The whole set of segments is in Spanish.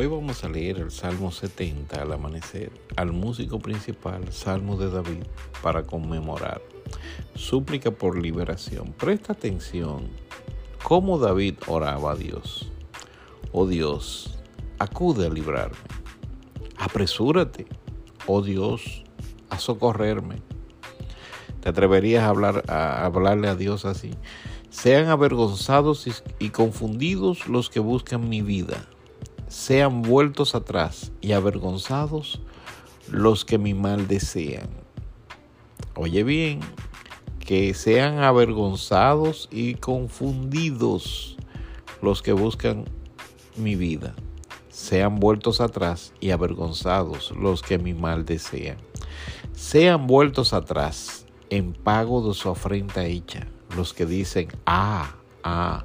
Hoy vamos a leer el Salmo 70 al amanecer, al músico principal, Salmo de David, para conmemorar. Súplica por liberación. Presta atención cómo David oraba a Dios. Oh Dios, acude a librarme. Apresúrate, oh Dios, a socorrerme. ¿Te atreverías a, hablar, a hablarle a Dios así? Sean avergonzados y confundidos los que buscan mi vida sean vueltos atrás y avergonzados los que mi mal desean. Oye bien, que sean avergonzados y confundidos los que buscan mi vida. Sean vueltos atrás y avergonzados los que mi mal desean. Sean vueltos atrás en pago de su afrenta hecha los que dicen, ah, ah,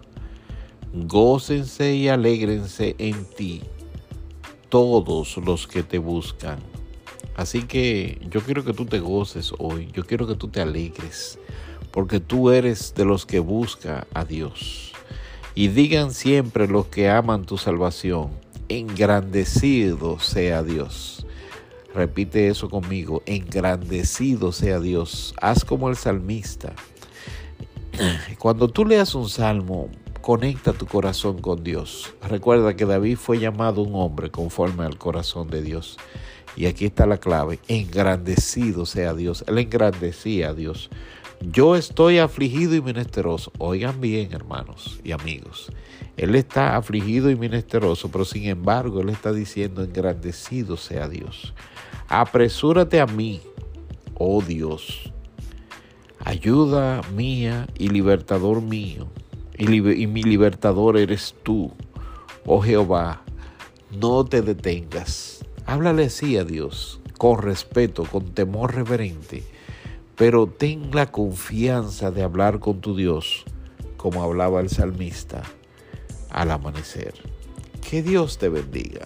gócense y alégrense en ti todos los que te buscan. Así que yo quiero que tú te goces hoy, yo quiero que tú te alegres, porque tú eres de los que busca a Dios. Y digan siempre los que aman tu salvación, engrandecido sea Dios. Repite eso conmigo, engrandecido sea Dios. Haz como el salmista. Cuando tú leas un salmo, Conecta tu corazón con Dios. Recuerda que David fue llamado un hombre conforme al corazón de Dios. Y aquí está la clave. Engrandecido sea Dios. Él engrandecía a Dios. Yo estoy afligido y menesteroso. Oigan bien, hermanos y amigos. Él está afligido y menesteroso, pero sin embargo, Él está diciendo, engrandecido sea Dios. Apresúrate a mí, oh Dios. Ayuda mía y libertador mío y, mi libertador eres tú, oh Jehová, no te detengas. Háblale así a Dios, con respeto, con temor reverente, pero ten la confianza de hablar con tu Dios, como hablaba el salmista al amanecer. Que Dios te bendiga.